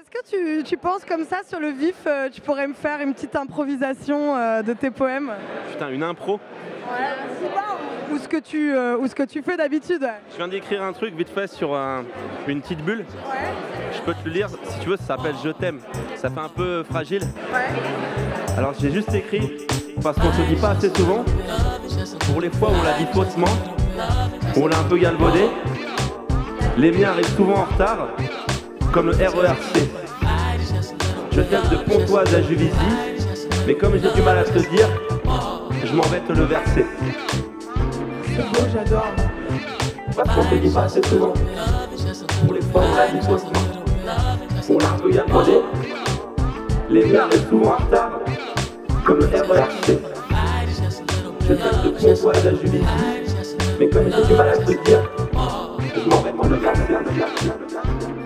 Est-ce que tu, tu penses comme ça sur le vif, euh, tu pourrais me faire une petite improvisation euh, de tes poèmes? Putain, une impro? ou ce que tu, euh, ou ce que tu fais d'habitude Je viens d'écrire un truc vite fait sur un- une petite bulle. Je peux te le lire si tu veux, ça s'appelle Je t'aime. Ça fait un peu fragile. Alors j'ai juste écrit, parce qu'on se dit pas assez souvent, pour les fois où on l'a dit faussement, où on l'a un peu galvaudé, les miens arrivent souvent en retard, comme le RERC. Je t'aime de Pontoise à Juvisy, mais comme j'ai du mal à te dire, je m'en vais te le verser. C'est beau, j'adore. Parce qu'on te dit pas assez souvent. Pour les fois l'a faussement. On l'a un peu. Les miens arrivent souvent en retard. Comme le RERC. Je t'aime de Pontoise à Juvisy. Mais comme j'ai du mal à te dire, je m'en vais te le verser.